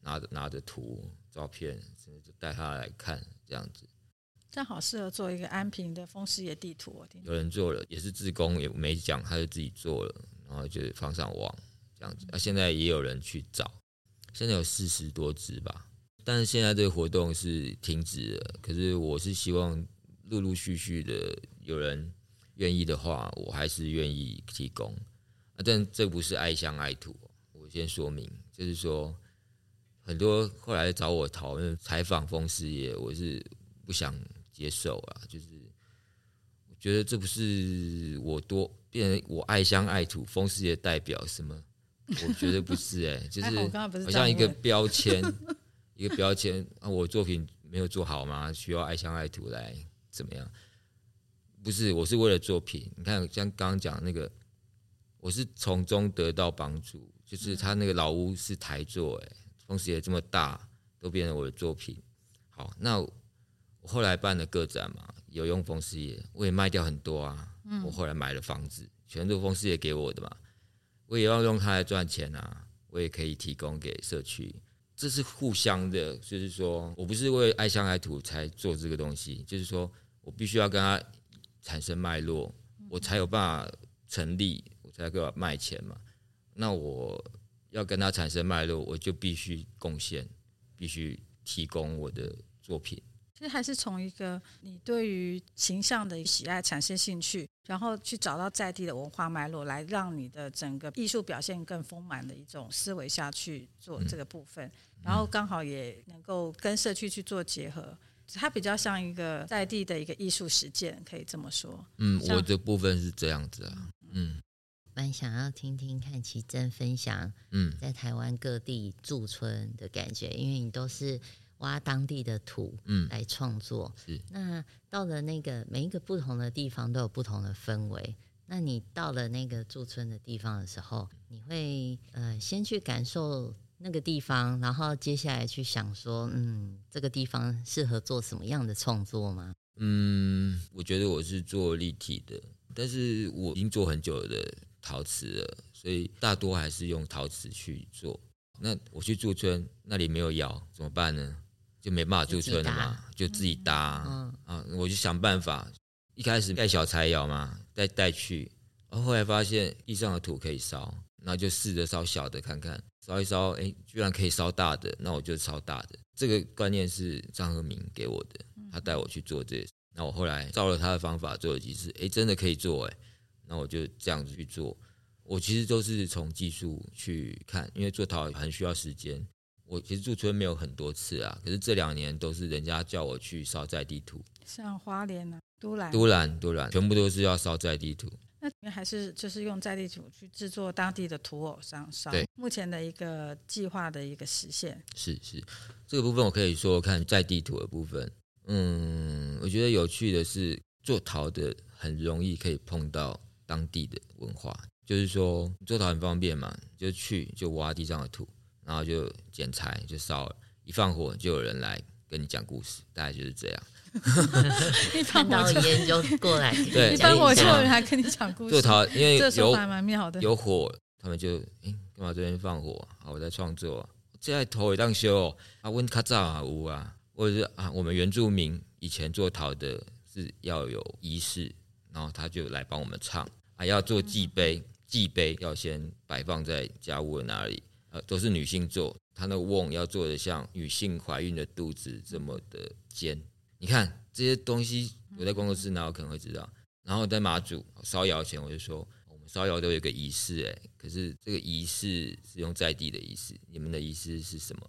拿着拿着图照片，甚至就带他来看这样子，正好适合做一个安平的风师爷地图。我听，有人做了，也是自工，也没讲，他就自己做了，然后就放上网这样子。那、啊、现在也有人去找，现在有四十多只吧，但是现在这个活动是停止了。可是我是希望陆陆续续的有人愿意的话，我还是愿意提供。啊，但这不是爱乡爱土，我先说明，就是说。很多后来找我讨论采访风师爷，我是不想接受啊。就是我觉得这不是我多变成我爱乡爱土风师爷代表什么？我觉得不是哎、欸，就是好像一个标签，一个标签啊。我作品没有做好吗？需要爱乡爱土来怎么样？不是，我是为了作品。你看，像刚刚讲那个，我是从中得到帮助，就是他那个老屋是台座哎、欸。风师爷这么大，都变成我的作品。好，那我后来办了个展嘛，有用风狮爷，我也卖掉很多啊。嗯、我后来买了房子，全都风狮爷给我的嘛，我也要用它来赚钱啊。我也可以提供给社区，这是互相的。就是说我不是为爱乡爱土才做这个东西，就是说我必须要跟他产生脉络，我才有办法成立，我才可以卖钱嘛。那我。要跟他产生脉络，我就必须贡献，必须提供我的作品。其实还是从一个你对于形象的喜爱产生兴趣，然后去找到在地的文化脉络，来让你的整个艺术表现更丰满的一种思维下去做这个部分。嗯、然后刚好也能够跟社区去做结合，它比较像一个在地的一个艺术实践，可以这么说。嗯，我的部分是这样子啊，嗯。蛮想要听听看奇珍分享，嗯，在台湾各地驻村的感觉，嗯、因为你都是挖当地的土，嗯，来创作。是，那到了那个每一个不同的地方都有不同的氛围。那你到了那个驻村的地方的时候，你会呃先去感受那个地方，然后接下来去想说，嗯，这个地方适合做什么样的创作吗？嗯，我觉得我是做立体的，但是我已经做很久的。陶瓷了，所以大多还是用陶瓷去做。那我去驻村，那里没有窑，怎么办呢？就没办法驻村了嘛，就自己搭。嗯啊，我就想办法。一开始带小柴窑嘛，带带去，然后后来发现地上的土可以烧，那就试着烧小的看看，烧一烧，哎，居然可以烧大的，那我就烧大的。这个观念是张和明给我的，他带我去做这个。那我后来照了他的方法做了几次，哎，真的可以做，哎。那我就这样子去做，我其实都是从技术去看，因为做陶很需要时间。我其实驻村没有很多次啊，可是这两年都是人家叫我去烧在地图，像花莲啊、都兰、都兰、都兰，全部都是要烧在地图。那你们还是就是用在地图去制作当地的土偶上烧。对，目前的一个计划的一个实现是是这个部分，我可以说看在地图的部分。嗯，我觉得有趣的是做陶的很容易可以碰到。当地的文化就是说做陶很方便嘛，就去就挖地上的土，然后就捡柴就烧了，一放火就有人来跟你讲故事，大概就是这样。一看到烟就过来，对，一放火就有人来跟你讲故事。做陶因为有蛮妙的，有火，他们就哎干嘛这边放火？好，我在创作，这在头一当修啊，温卡扎啊屋啊，或者是啊，我们原住民以前做陶的是要有仪式。然后他就来帮我们唱，啊要做祭杯，祭杯要先摆放在家务的哪里，呃，都是女性做，她那个瓮要做的像女性怀孕的肚子这么的尖。你看这些东西，我在工作室哪有可能会知道？然后在马祖烧窑前，我就说我们烧窑都有个仪式，哎，可是这个仪式是用在地的仪式，你们的仪式是什么？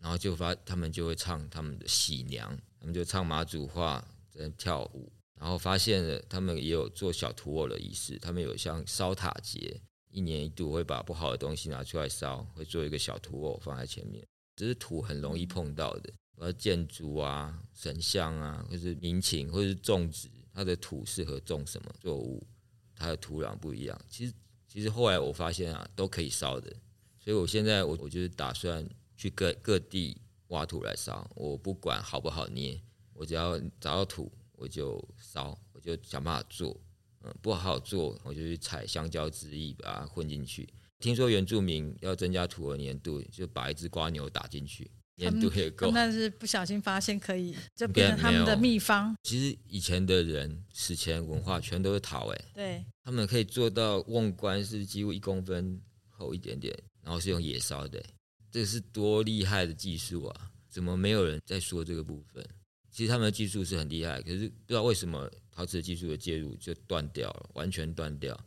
然后就发他们就会唱他们的喜娘，他们就唱马祖话，在跳舞。然后发现了他们也有做小土偶的仪式，他们有像烧塔节。一年一度会把不好的东西拿出来烧，会做一个小土偶放在前面。这是土很容易碰到的，而建筑啊、神像啊，或是民情，或是种植，它的土适合种什么作物，它的土壤不一样。其实，其实后来我发现啊，都可以烧的。所以我现在我我就是打算去各各地挖土来烧。我不管好不好捏，我只要找到土，我就烧，我就想办法做。嗯，不好做，我就去采香蕉汁液把它混进去。听说原住民要增加土的粘度，就把一只瓜牛打进去，粘度也够。但是不小心发现可以，就变成他们的秘方。其实以前的人史前文化全都是陶，哎，对，他们可以做到瓮棺是几乎一公分厚一点点，然后是用野烧的，这是多厉害的技术啊！怎么没有人在说这个部分？其实他们的技术是很厉害，可是不知道为什么陶瓷技术的介入就断掉了，完全断掉。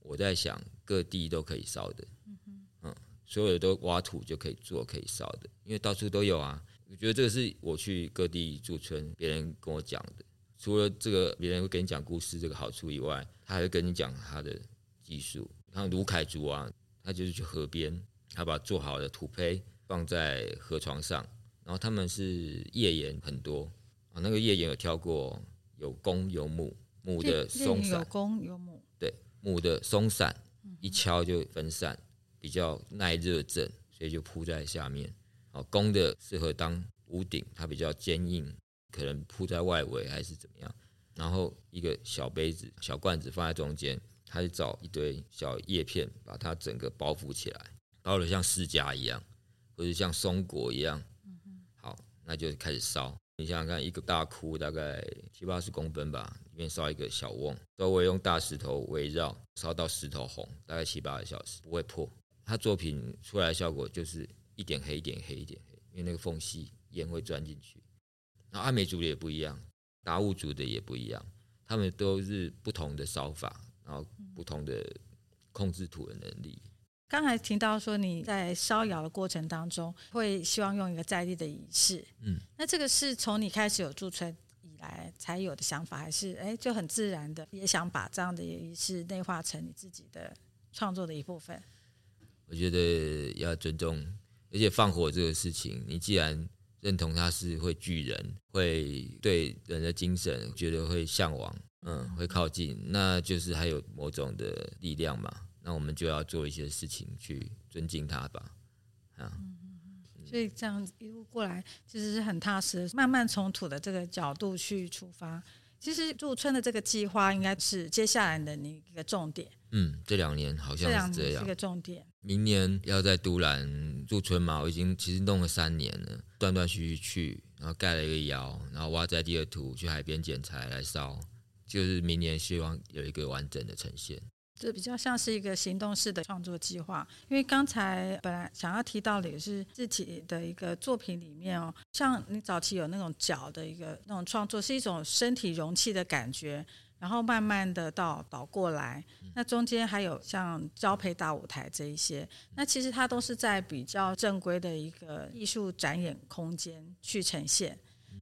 我在想，各地都可以烧的，嗯，所有的都挖土就可以做，可以烧的，因为到处都有啊。我觉得这个是我去各地驻村，别人跟我讲的。除了这个，别人会跟你讲故事这个好处以外，他还会跟你讲他的技术。像卢凯族啊，他就是去河边，他把做好的土坯放在河床上，然后他们是页岩很多。啊，那个页岩有挑过，有公有母，母的松散，有公有母，对，母的松散，一敲就分散，比较耐热震，所以就铺在下面。啊，公的适合当屋顶，它比较坚硬，可能铺在外围还是怎么样。然后一个小杯子、小罐子放在中间，它就找一堆小叶片，把它整个包覆起来，包的像释迦一样，或者像松果一样。好，那就开始烧。你想想看，一个大窟大概七八十公分吧，里面烧一个小瓮，周围用大石头围绕，烧到石头红，大概七八个小时不会破。他作品出来的效果就是一点黑一点黑一点黑，因为那个缝隙烟会钻进去。然后阿美族的也不一样，达悟族的也不一样，他们都是不同的烧法，然后不同的控制土的能力。刚才听到说你在烧窑的过程当中，会希望用一个在地的仪式，嗯，那这个是从你开始有驻村以来才有的想法，还是哎就很自然的也想把这样的仪式内化成你自己的创作的一部分？我觉得要尊重，而且放火这个事情，你既然认同它是会聚人，会对人的精神觉得会向往，嗯，会靠近，那就是还有某种的力量嘛。那我们就要做一些事情去尊敬他吧，啊，所以这样一路过来其实是很踏实，慢慢从土的这个角度去出发。其实驻村的这个计划应该是接下来的你一个重点。嗯，这两年好像是这样，这个重点。明年要在都兰驻村嘛，我已经其实弄了三年了，断断续续去，然后盖了一个窑，然后挖在地的土，去海边捡柴来烧，就是明年希望有一个完整的呈现。这比较像是一个行动式的创作计划，因为刚才本来想要提到的也是自己的一个作品里面哦，像你早期有那种脚的一个那种创作，是一种身体容器的感觉，然后慢慢的到倒过来，那中间还有像交配大舞台这一些，那其实它都是在比较正规的一个艺术展演空间去呈现。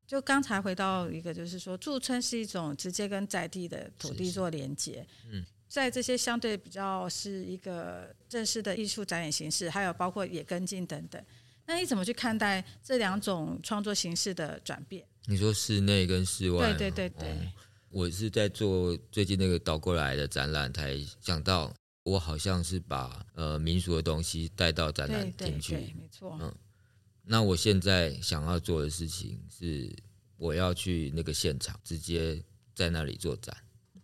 就刚才回到一个，就是说驻村是一种直接跟在地的土地做连接，嗯。在这些相对比较是一个正式的艺术展演形式，还有包括也跟进等等，那你怎么去看待这两种创作形式的转变？你说室内跟室外？对对对对、哦。我是在做最近那个倒过来的展览，才想到我好像是把呃民俗的东西带到展览进去，对对对，没错。嗯，那我现在想要做的事情是，我要去那个现场，直接在那里做展。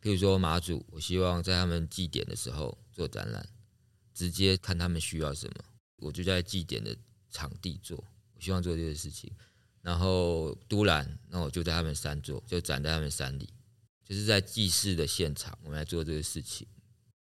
譬如说马祖，我希望在他们祭典的时候做展览，直接看他们需要什么，我就在祭典的场地做。我希望做这个事情。然后都兰，那我就在他们山做，就展在他们山里，就是在祭祀的现场，我们来做这个事情。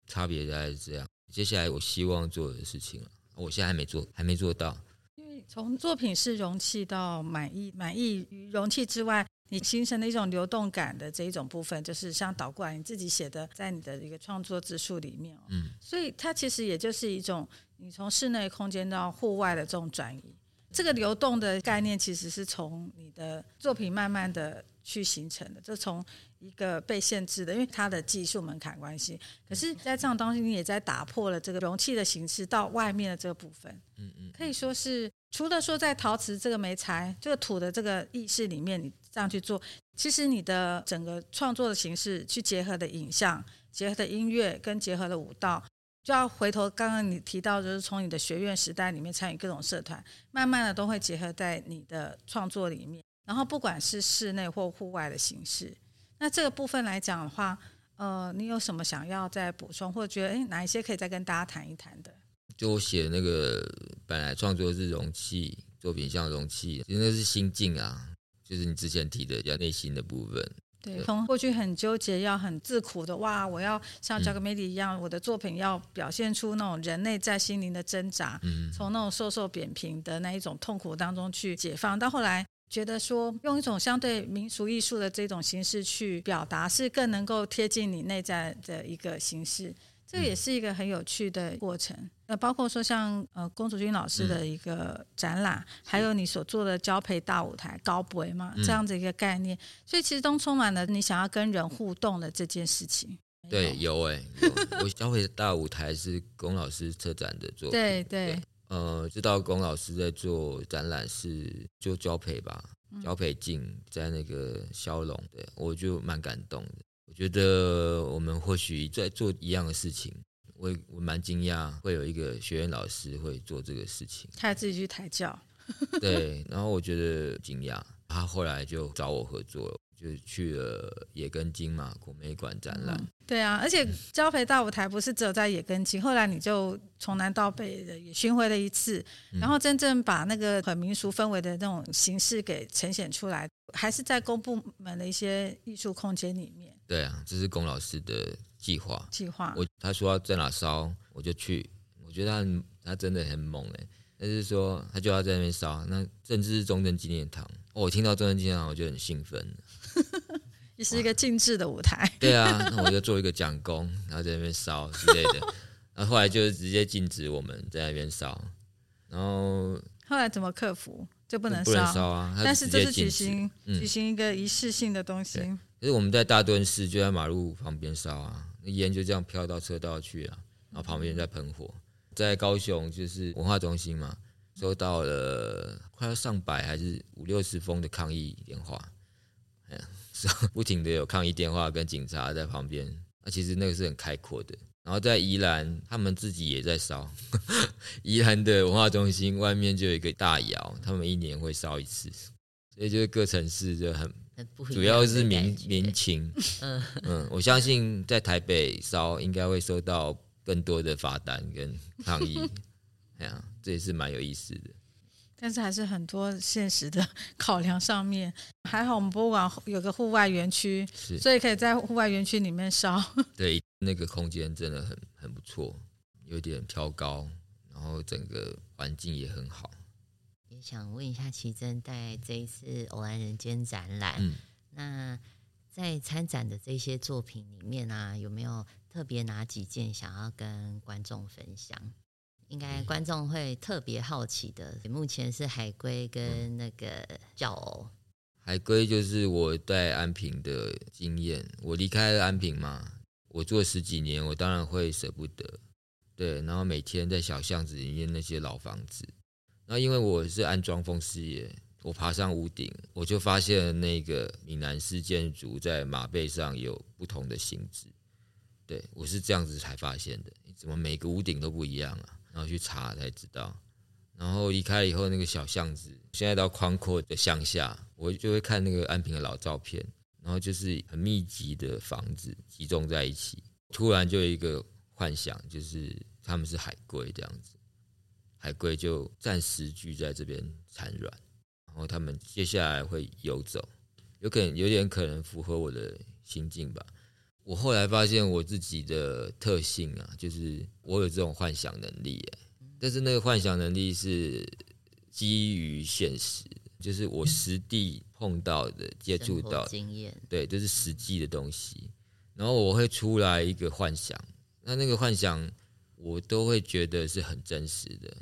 差别大概是这样。接下来我希望做的事情我现在还没做，还没做到。因为从作品是容器到满意，满意于容器之外，你形成的一种流动感的这一种部分，就是像倒过来你自己写的，在你的一个创作之术里面。嗯，所以它其实也就是一种你从室内空间到户外的这种转移。这个流动的概念，其实是从你的作品慢慢的去形成的，就从一个被限制的，因为它的技术门槛关系。可是，在这种东西，你也在打破了这个容器的形式到外面的这个部分。嗯嗯，可以说是除了说在陶瓷这个媒材、这个土的这个意识里面，你这样去做，其实你的整个创作的形式去结合的影像、结合的音乐跟结合的舞蹈。就要回头，刚刚你提到，就是从你的学院时代里面参与各种社团，慢慢的都会结合在你的创作里面。然后不管是室内或户外的形式，那这个部分来讲的话，呃，你有什么想要再补充，或者觉得诶哪一些可以再跟大家谈一谈的？就我写那个本来创作是容器作品，像容器，其实那是心境啊，就是你之前提的要内心的部分。对，从过去很纠结，要很自苦的哇，我要像乔格梅蒂一样，嗯、我的作品要表现出那种人类在心灵的挣扎，嗯、从那种瘦瘦扁平的那一种痛苦当中去解放。到后来觉得说，用一种相对民俗艺术的这种形式去表达，是更能够贴近你内在的一个形式。这也是一个很有趣的过程，呃，包括说像呃龚祖君老师的一个展览，嗯、还有你所做的交配大舞台高博嘛，这样子一个概念，嗯、所以其实都充满了你想要跟人互动的这件事情。对，有哎、欸，我交配大舞台是龚老师策展的作品，对对，对，呃，知道龚老师在做展览是就交配吧，交配镜在那个骁龙，的我就蛮感动的。我觉得我们或许在做一样的事情，我我蛮惊讶会有一个学院老师会做这个事情，他自己去抬轿，对，然后我觉得惊讶，他后来就找我合作，就去了野根金嘛国美馆展览。嗯，对啊，而且交培大舞台不是只有在野根金，后来你就从南到北的也巡回了一次，然后真正把那个很民俗氛围的那种形式给呈现出来，还是在公部门的一些艺术空间里面。对啊，这是龚老师的计划。计划，我他说要在哪烧，我就去。我觉得他他真的很猛哎，但是说他就要在那边烧，那甚至是中正纪念堂。哦，我听到中正纪念堂，我就很兴奋。也是一个静置的舞台。对啊，那我就做一个讲功，然后在那边烧之类的。然后后来就直接禁止我们在那边烧。然后后来怎么克服？就不能烧，不能烧啊！但是这是举行举行一个仪式性的东西。可是我们在大墩市就在马路旁边烧啊，那烟就这样飘到车道去啊，然后旁边在喷火。在高雄就是文化中心嘛，收到了快要上百还是五六十封的抗议电话，哎呀，不停的有抗议电话跟警察在旁边。那其实那个是很开阔的。然后在宜兰，他们自己也在烧。宜兰的文化中心外面就有一个大窑，他们一年会烧一次，所以就是各城市就很。主要是民民情，嗯嗯，我相信在台北烧应该会收到更多的罚单跟抗议，哎呀，这也是蛮有意思的。但是还是很多现实的考量上面，还好我们博物馆有个户外园区，是所以可以在户外园区里面烧。对，那个空间真的很很不错，有点挑高，然后整个环境也很好。想问一下奇珍，在这一次偶然人间展览，嗯、那在参展的这些作品里面啊，有没有特别哪几件想要跟观众分享？应该观众会特别好奇的。目前是海龟跟那个叫偶。海龟就是我在安平的经验，我离开了安平嘛，我做十几年，我当然会舍不得。对，然后每天在小巷子里面那些老房子。那因为我是安装风事业，我爬上屋顶，我就发现那个闽南式建筑在马背上有不同的形制。对，我是这样子才发现的，怎么每个屋顶都不一样啊？然后去查才知道。然后离开以后，那个小巷子现在到宽阔的乡下，我就会看那个安平的老照片，然后就是很密集的房子集中在一起，突然就有一个幻想，就是他们是海龟这样子。海龟就暂时聚在这边产卵，然后他们接下来会游走，有可能有点可能符合我的心境吧。我后来发现我自己的特性啊，就是我有这种幻想能力，但是那个幻想能力是基于现实，就是我实地碰到的、接触到经验，对，就是实际的东西。然后我会出来一个幻想，那那个幻想我都会觉得是很真实的。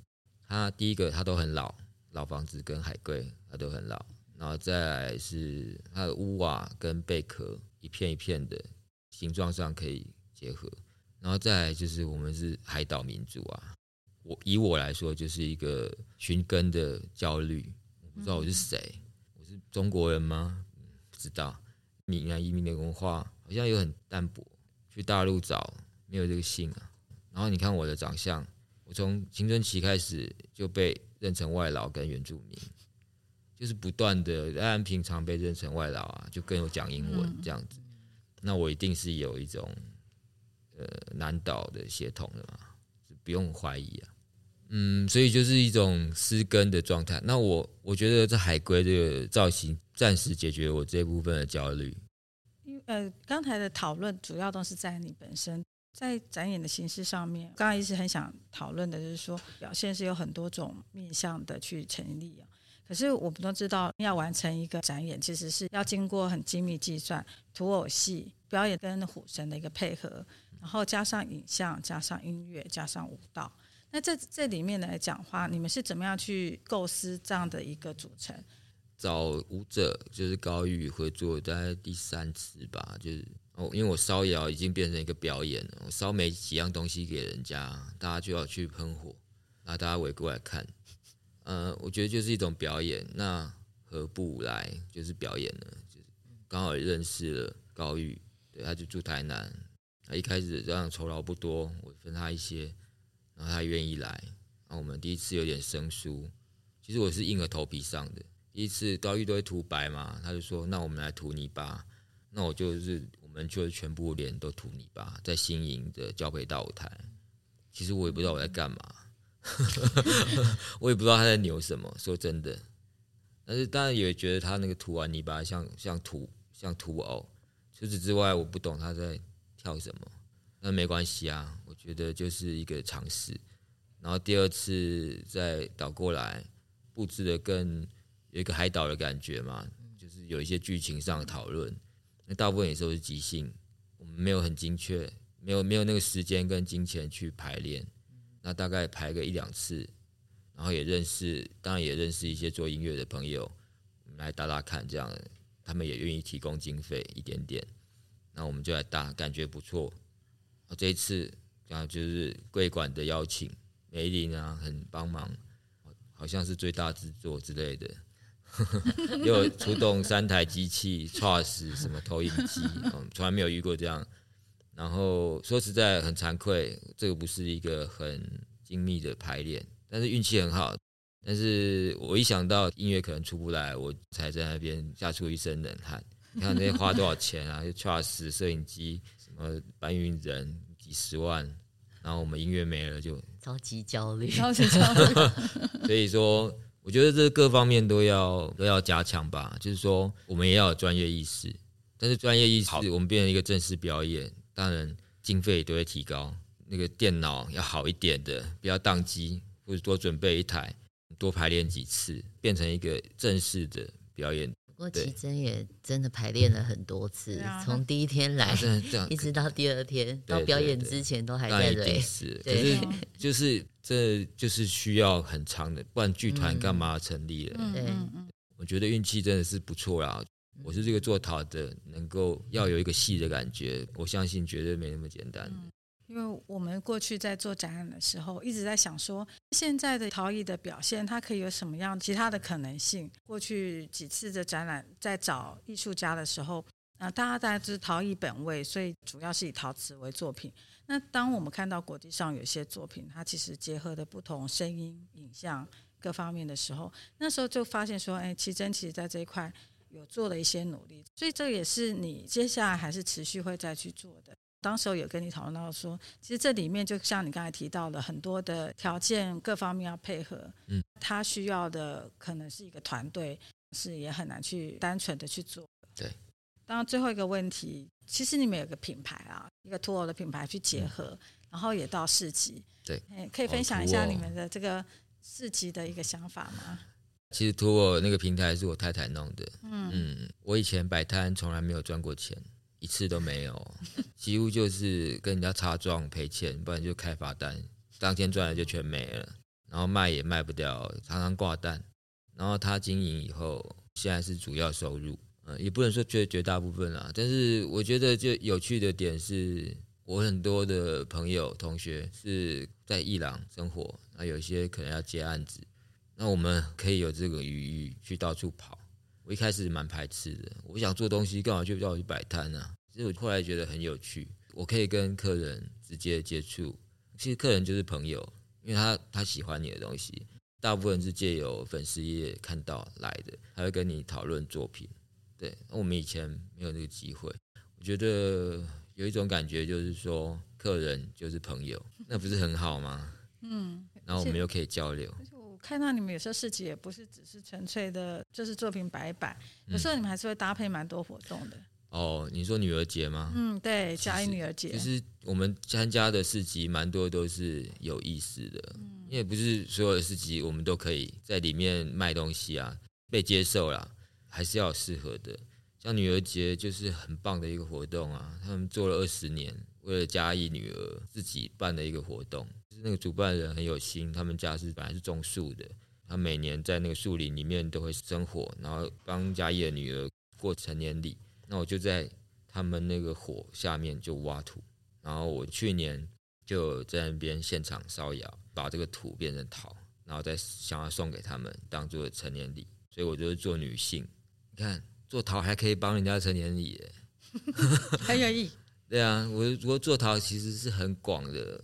它第一个，它都很老，老房子跟海龟它都很老。然后再来是它的屋瓦跟贝壳一片一片的形状上可以结合。然后再来就是我们是海岛民族啊，我以我来说就是一个寻根的焦虑。我不知道我是谁，我是中国人吗？不知道。闽南移民的文化好像又很淡薄，去大陆找没有这个姓啊。然后你看我的长相，我从青春期开始就被认成外劳跟原住民，就是不断的，当然平常被认成外劳啊，就跟我讲英文这样子。那我一定是有一种呃南岛的血统的嘛，不用怀疑啊。嗯，所以就是一种失根的状态。那我我觉得这海龟这个造型暂时解决我这部分的焦虑。呃，刚才的讨论主要都是在你本身在展演的形式上面。刚刚一直很想讨论的就是说，表现是有很多种面向的去成立啊。可是我们都知道，要完成一个展演，其实是要经过很精密计算，土偶戏表演跟虎神的一个配合，然后加上影像，加上音乐，加上舞蹈。那这这里面来讲话，你们是怎么样去构思这样的一个组成？找舞者就是高玉合作，大概第三次吧。就是哦，因为我烧窑已经变成一个表演了，我烧没几样东西给人家，大家就要去喷火，然后大家围过来看。呃，我觉得就是一种表演，那何不来就是表演呢？就是刚好认识了高玉，对，他就住台南，他一开始这样酬劳不多，我分他一些。然后他愿意来，然后我们第一次有点生疏，其实我是硬着头皮上的。第一次高玉都会涂白嘛，他就说：“那我们来涂泥巴。”那我就是我们就全部脸都涂泥巴，在新营的交配大舞台。其实我也不知道我在干嘛，我也不知道他在扭什么。说真的，但是当然也觉得他那个涂完泥巴像像土像土偶。除此之外，我不懂他在跳什么。那没关系啊。我觉得就是一个尝试，然后第二次再倒过来布置的更有一个海岛的感觉嘛，就是有一些剧情上的讨论。那大部分也都是即兴，我们没有很精确，没有没有那个时间跟金钱去排练。那大概排个一两次，然后也认识，当然也认识一些做音乐的朋友，来打打看，这样他们也愿意提供经费一点点，那我们就来打，感觉不错。这一次。然后就是贵馆的邀请，梅林啊，很帮忙，好像是最大制作之类的，又出动三台机器，TRUS 什么投影机，嗯，从来没有遇过这样。然后说实在很惭愧，这个不是一个很精密的排练，但是运气很好。但是我一想到音乐可能出不来，我才在那边吓出一身冷汗。你看那些花多少钱啊？就 TRUS 摄影机，什么搬运人。几十万，然后我们音乐没了就超级焦虑，超级焦虑。所以说，我觉得这各方面都要都要加强吧。就是说，我们也要有专业意识，但是专业意识我们变成一个正式表演，当然经费都会提高。那个电脑要好一点的，不要宕机，或者多准备一台，多排练几次，变成一个正式的表演。不过奇珍也真的排练了很多次，从第一天来一直到第二天，到表演之前都还在累。是，可是就是这就是需要很长的，不然剧团干嘛成立了？对，我觉得运气真的是不错啦。我是这个做陶的，能够要有一个戏的感觉，我相信绝对没那么简单。因为我们过去在做展览的时候，一直在想说，现在的陶艺的表现，它可以有什么样其他的可能性？过去几次的展览，在找艺术家的时候，啊，大家大家知陶艺本位，所以主要是以陶瓷为作品。那当我们看到国际上有些作品，它其实结合的不同声音、影像各方面的时候，那时候就发现说，哎，奇珍其实在这一块有做了一些努力，所以这也是你接下来还是持续会再去做的。当时有跟你讨论到说，其实这里面就像你刚才提到的，很多的条件各方面要配合，嗯，他需要的可能是一个团队，是也很难去单纯的去做。对。当然最后一个问题，其实你们有个品牌啊，一个土偶的品牌去结合，嗯、然后也到市集。对，可以分享一下你们的这个市集的一个想法吗？其实土偶那个平台是我太太弄的。嗯嗯，我以前摆摊从来没有赚过钱，一次都没有，几乎就是跟人家擦撞赔钱，不然就开罚单，当天赚的就全没了，然后卖也卖不掉，常常挂单。然后他经营以后，现在是主要收入。嗯，也不能说绝绝大部分啦，但是我觉得就有趣的点是，我很多的朋友同学是在伊朗生活，那有些可能要接案子，那我们可以有这个余裕去到处跑。我一开始蛮排斥的，我想做东西，干嘛就叫我去摆摊呢？其实我后来觉得很有趣，我可以跟客人直接接触，其实客人就是朋友，因为他他喜欢你的东西，大部分是借由粉丝页看到来的，他会跟你讨论作品。对，我们以前没有这个机会。我觉得有一种感觉，就是说客人就是朋友，那不是很好吗？嗯，然后我们又可以交流。看到你们有时候市集也不是只是纯粹的，就是作品摆一摆，有时候你们还是会搭配蛮多活动的。哦，你说女儿节吗？嗯，对，嘉义女儿节。其实我们参加的市集蛮多都是有意思的，嗯，因为不是所有的市集我们都可以在里面卖东西啊，被接受啦。还是要适合的，像女儿节就是很棒的一个活动啊！他们做了二十年，为了嘉义女儿自己办的一个活动。就是那个主办人很有心，他们家是本来是种树的，他每年在那个树林里面都会生火，然后帮嘉义的女儿过成年礼。那我就在他们那个火下面就挖土，然后我去年就在那边现场烧窑，把这个土变成陶，然后再想要送给他们当做成年礼。所以我就是做女性。你看做陶还可以帮人家成年礼，很有意。对啊，我如果做陶其实是很广的，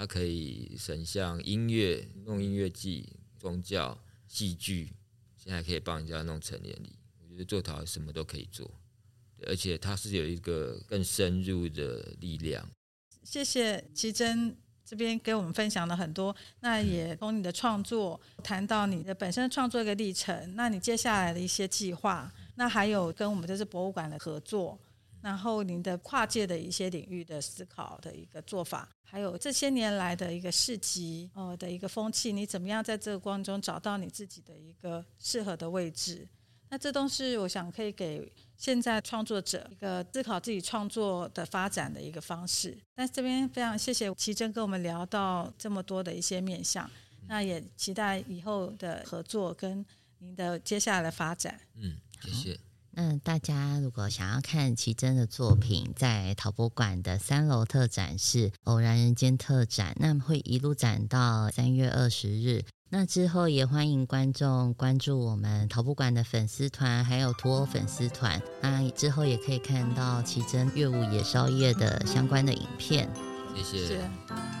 它可以神像、音乐、弄音乐祭、宗教、戏剧，现在可以帮人家弄成年礼。我觉得做陶什么都可以做，而且它是有一个更深入的力量。谢谢奇珍。这边给我们分享了很多，那也从你的创作谈到你的本身创作一个历程，那你接下来的一些计划，那还有跟我们这次博物馆的合作，然后您的跨界的一些领域的思考的一个做法，还有这些年来的一个市集呃的一个风气，你怎么样在这个过程中找到你自己的一个适合的位置？那这都是我想可以给现在创作者一个思考自己创作的发展的一个方式。那这边非常谢谢琦蓁跟我们聊到这么多的一些面向，那也期待以后的合作跟您的接下来的发展。嗯，谢谢。那大家如果想要看奇珍的作品，在陶博馆的三楼特展是偶然人间特展，那么会一路展到三月二十日。那之后也欢迎观众关注我们陶博馆的粉丝团，还有土偶粉丝团。那之后也可以看到奇珍乐舞也烧夜的相关的影片。谢谢。